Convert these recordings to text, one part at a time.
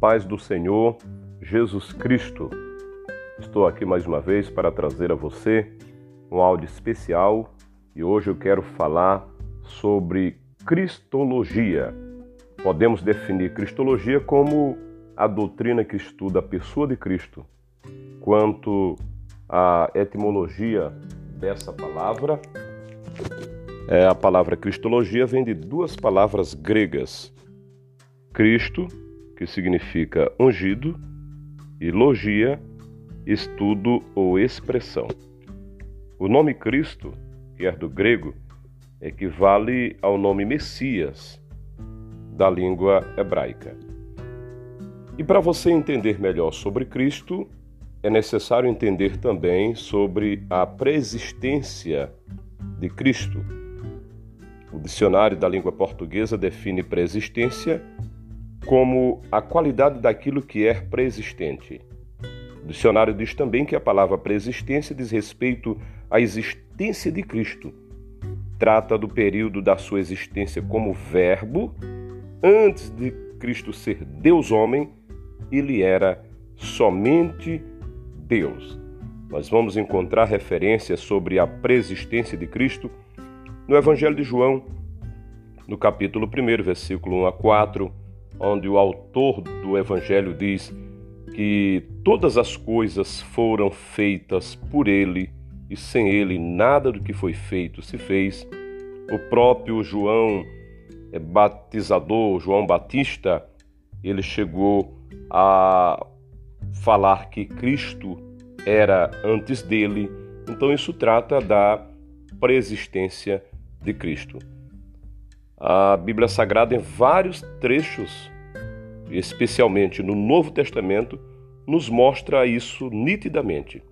paz do Senhor Jesus Cristo. Estou aqui mais uma vez para trazer a você um áudio especial e hoje eu quero falar sobre Cristologia. Podemos definir Cristologia como a doutrina que estuda a pessoa de Cristo. Quanto à etimologia dessa palavra, é, a palavra Cristologia vem de duas palavras gregas: Cristo, que significa ungido, e logia, estudo ou expressão. O nome Cristo, que é do grego, equivale ao nome Messias, da língua hebraica. E para você entender melhor sobre Cristo, é necessário entender também sobre a preexistência de Cristo. O dicionário da língua portuguesa define preexistência como a qualidade daquilo que é preexistente. O dicionário diz também que a palavra preexistência diz respeito à existência de Cristo. Trata do período da sua existência como Verbo, antes de Cristo ser Deus-homem, ele era somente Deus. Nós vamos encontrar referências sobre a preexistência de Cristo no Evangelho de João, no capítulo 1, versículo 1 a 4, onde o autor do Evangelho diz que todas as coisas foram feitas por ele e sem ele nada do que foi feito se fez. O próprio João é batizador, João Batista, ele chegou a falar que Cristo era antes dele, então isso trata da preexistência de Cristo. A Bíblia Sagrada, em vários trechos, especialmente no Novo Testamento, nos mostra isso nitidamente.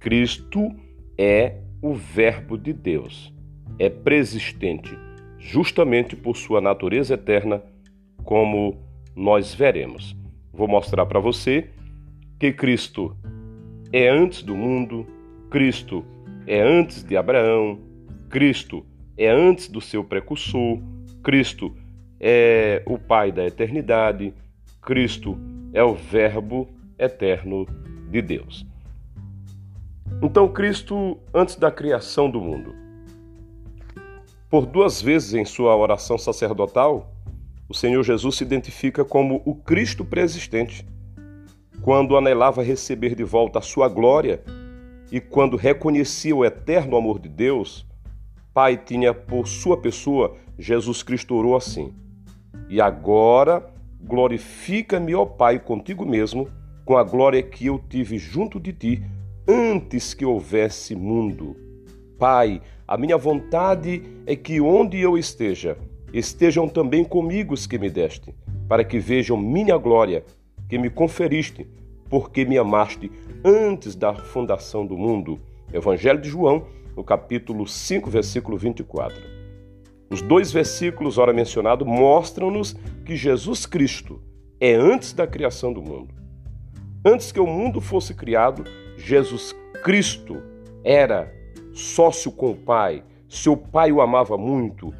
Cristo é o Verbo de Deus, é preexistente, justamente por sua natureza eterna, como nós veremos. Vou mostrar para você que Cristo é antes do mundo, Cristo é antes de Abraão, Cristo é antes do seu precursor, Cristo é o Pai da eternidade, Cristo é o Verbo eterno de Deus. Então, Cristo, antes da criação do mundo, por duas vezes em sua oração sacerdotal, o Senhor Jesus se identifica como o Cristo preexistente, quando anelava receber de volta a sua glória e quando reconhecia o eterno amor de Deus, Pai tinha por sua pessoa, Jesus Cristo orou assim: E agora glorifica-me, ó Pai, contigo mesmo, com a glória que eu tive junto de ti antes que houvesse mundo. Pai, a minha vontade é que onde eu esteja, estejam também comigo os que me deste, para que vejam minha glória, que me conferiste, porque me amaste antes da fundação do mundo. Evangelho de João, no capítulo 5, versículo 24. Os dois versículos ora mencionados mostram-nos que Jesus Cristo é antes da criação do mundo. Antes que o mundo fosse criado, Jesus Cristo era sócio com o Pai. Seu Pai o amava muito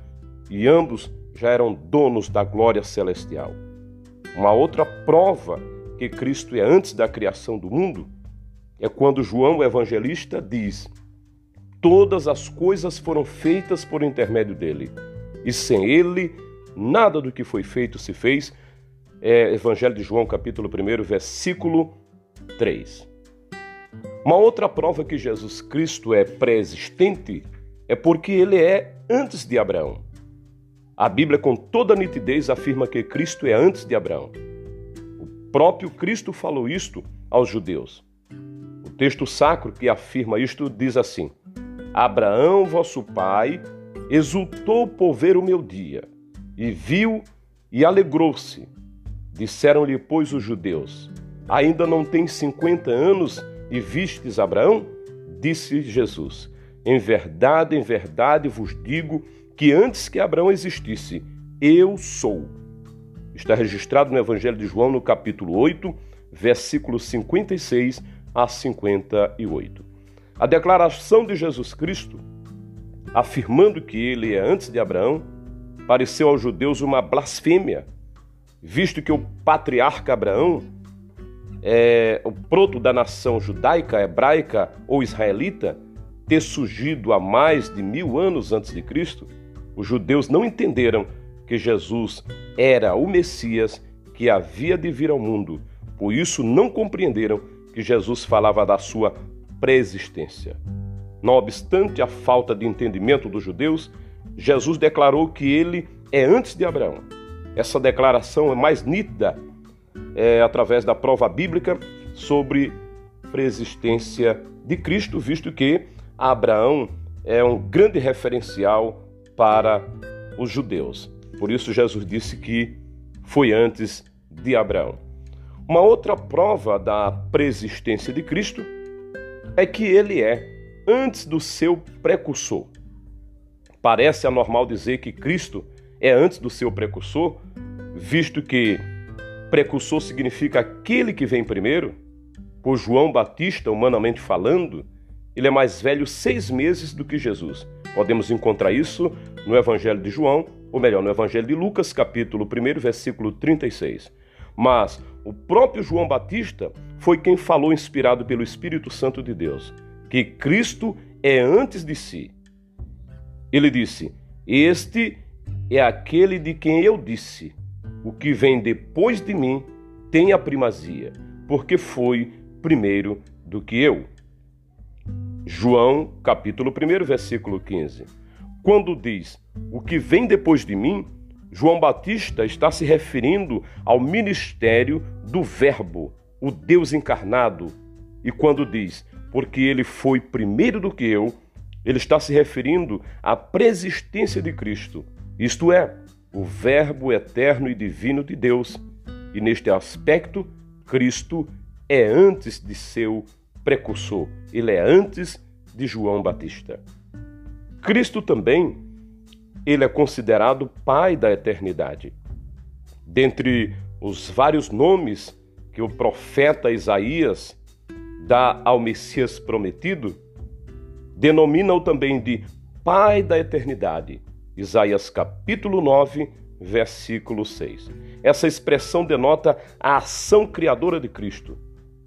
e ambos já eram donos da glória celestial. Uma outra prova que Cristo é antes da criação do mundo é quando João o evangelista diz: Todas as coisas foram feitas por intermédio dele, e sem ele nada do que foi feito se fez. É Evangelho de João, capítulo 1, versículo 3. Uma outra prova que Jesus Cristo é pré-existente é porque ele é antes de Abraão. A Bíblia, com toda nitidez, afirma que Cristo é antes de Abraão. O próprio Cristo falou isto aos judeus. O texto sacro que afirma isto diz assim: Abraão, vosso pai, exultou por ver o meu dia, e viu e alegrou-se. Disseram-lhe, pois, os judeus: Ainda não tens cinquenta anos e vistes Abraão? Disse Jesus: Em verdade, em verdade vos digo que antes que Abraão existisse, eu sou. Está registrado no Evangelho de João, no capítulo 8, versículos 56 a 58. A declaração de Jesus Cristo, afirmando que ele é antes de Abraão, pareceu aos judeus uma blasfêmia, visto que o patriarca Abraão é o proto da nação judaica, hebraica ou israelita, ter surgido há mais de mil anos antes de Cristo, os judeus não entenderam que Jesus era o Messias que havia de vir ao mundo. Por isso não compreenderam que Jesus falava da sua preexistência. Não obstante a falta de entendimento dos judeus, Jesus declarou que ele é antes de Abraão. Essa declaração é mais nítida é, através da prova bíblica sobre preexistência de Cristo, visto que Abraão é um grande referencial para os judeus. Por isso, Jesus disse que foi antes de Abraão. Uma outra prova da preexistência de Cristo é que ele é antes do seu precursor. Parece anormal dizer que Cristo é antes do seu precursor, visto que precursor significa aquele que vem primeiro. Por João Batista, humanamente falando, ele é mais velho seis meses do que Jesus. Podemos encontrar isso no Evangelho de João, ou melhor, no Evangelho de Lucas, capítulo 1, versículo 36. Mas o próprio João Batista foi quem falou, inspirado pelo Espírito Santo de Deus, que Cristo é antes de si. Ele disse: Este é aquele de quem eu disse: O que vem depois de mim tem a primazia, porque foi primeiro do que eu. João, capítulo 1, versículo 15. Quando diz o que vem depois de mim, João Batista está se referindo ao ministério do Verbo, o Deus encarnado. E quando diz porque ele foi primeiro do que eu, ele está se referindo à preexistência de Cristo, isto é, o Verbo eterno e divino de Deus. E neste aspecto, Cristo é antes de seu precursor, ele é antes de João Batista. Cristo também, ele é considerado Pai da eternidade. Dentre os vários nomes que o profeta Isaías dá ao Messias prometido, denomina-o também de Pai da eternidade. Isaías capítulo 9, versículo 6. Essa expressão denota a ação criadora de Cristo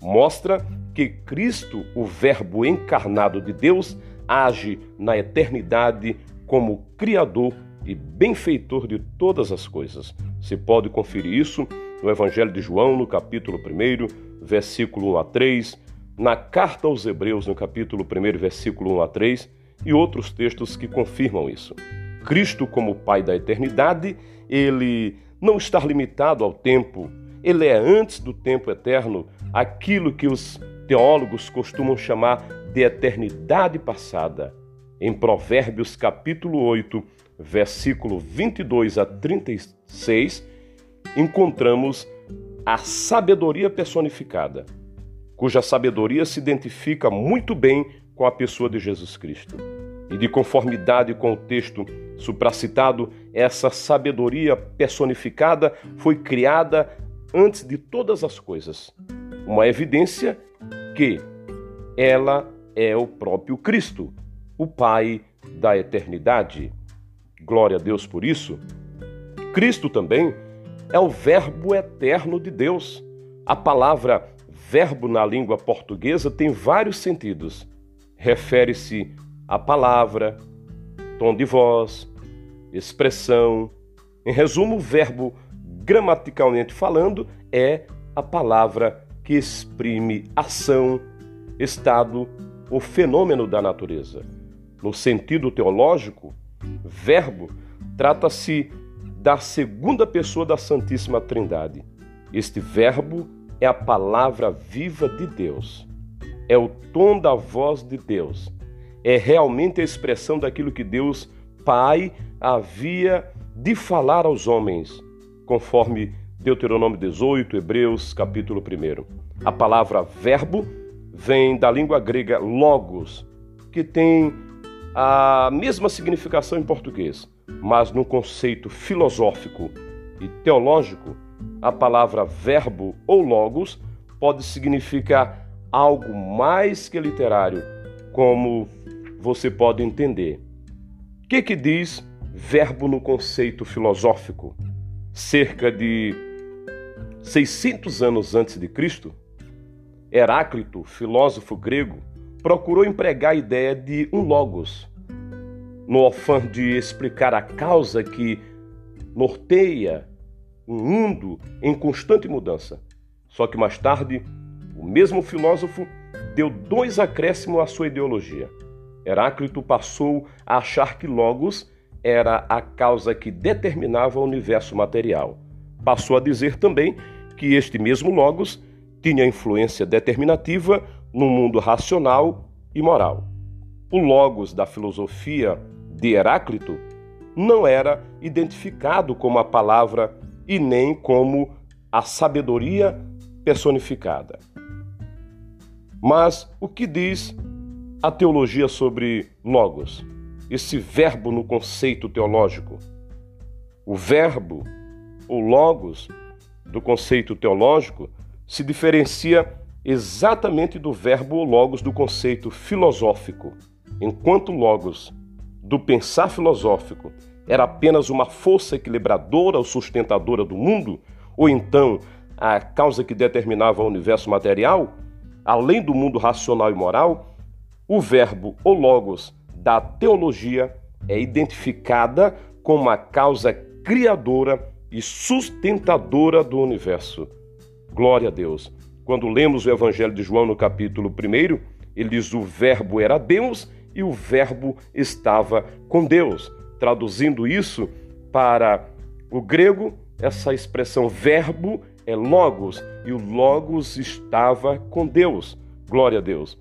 mostra que Cristo, o Verbo encarnado de Deus, age na eternidade como Criador e benfeitor de todas as coisas. Se pode conferir isso no Evangelho de João, no capítulo 1, versículo 1 a 3, na Carta aos Hebreus, no capítulo 1, versículo 1 a 3, e outros textos que confirmam isso. Cristo, como Pai da eternidade, ele não está limitado ao tempo, ele é antes do tempo eterno, aquilo que os teólogos costumam chamar de eternidade passada. Em Provérbios capítulo 8, versículo 22 a 36, encontramos a sabedoria personificada, cuja sabedoria se identifica muito bem com a pessoa de Jesus Cristo. E de conformidade com o texto supracitado, essa sabedoria personificada foi criada antes de todas as coisas. Uma evidência que ela é o próprio Cristo, o Pai da eternidade. Glória a Deus por isso. Cristo também é o Verbo eterno de Deus. A palavra verbo na língua portuguesa tem vários sentidos. Refere-se à palavra, tom de voz, expressão. Em resumo, o verbo gramaticalmente falando, é a palavra que exprime ação, estado ou fenômeno da natureza. No sentido teológico, verbo trata-se da segunda pessoa da Santíssima Trindade. Este verbo é a palavra viva de Deus. É o tom da voz de Deus. É realmente a expressão daquilo que Deus Pai havia de falar aos homens conforme Deuteronômio 18, Hebreus, capítulo 1. A palavra verbo vem da língua grega logos, que tem a mesma significação em português, mas no conceito filosófico e teológico, a palavra verbo ou logos pode significar algo mais que literário, como você pode entender. O que, que diz verbo no conceito filosófico? cerca de 600 anos antes de Cristo, Heráclito, filósofo grego, procurou empregar a ideia de um logos, no afã de explicar a causa que norteia um mundo em constante mudança. Só que mais tarde, o mesmo filósofo deu dois acréscimos à sua ideologia. Heráclito passou a achar que Logos era a causa que determinava o universo material. Passou a dizer também que este mesmo Logos tinha influência determinativa no mundo racional e moral. O Logos da filosofia de Heráclito não era identificado como a palavra e nem como a sabedoria personificada. Mas o que diz a teologia sobre Logos? Esse verbo no conceito teológico. O verbo, ou Logos, do conceito teológico, se diferencia exatamente do verbo logos do conceito filosófico, enquanto logos do pensar filosófico era apenas uma força equilibradora ou sustentadora do mundo, ou então a causa que determinava o universo material, além do mundo racional e moral, o verbo ou logos da teologia é identificada como a causa criadora e sustentadora do universo. Glória a Deus. Quando lemos o Evangelho de João no capítulo 1, ele diz: o Verbo era Deus e o Verbo estava com Deus. Traduzindo isso para o grego, essa expressão verbo é logos e o logos estava com Deus. Glória a Deus.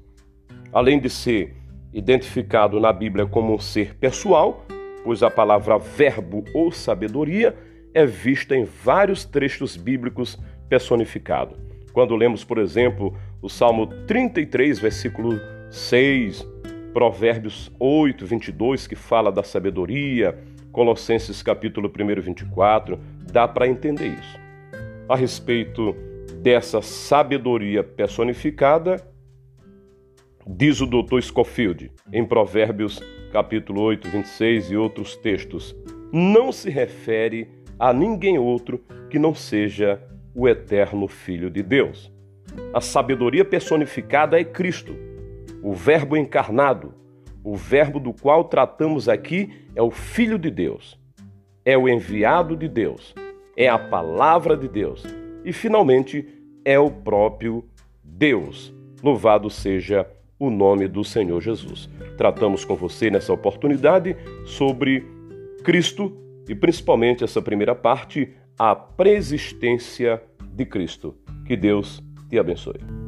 Além de ser identificado na Bíblia como um ser pessoal, pois a palavra verbo ou sabedoria é vista em vários trechos bíblicos personificado. Quando lemos, por exemplo, o Salmo 33, versículo 6, Provérbios 8, 22, que fala da sabedoria, Colossenses capítulo 1, 24, dá para entender isso. A respeito dessa sabedoria personificada, diz o Dr. Scofield, em Provérbios capítulo 8, 26 e outros textos, não se refere a ninguém outro que não seja o eterno Filho de Deus. A sabedoria personificada é Cristo, o Verbo encarnado. O Verbo do qual tratamos aqui é o Filho de Deus, é o enviado de Deus, é a palavra de Deus e, finalmente, é o próprio Deus. Louvado seja o nome do Senhor Jesus. Tratamos com você nessa oportunidade sobre Cristo e principalmente essa primeira parte, a preexistência de Cristo. Que Deus te abençoe.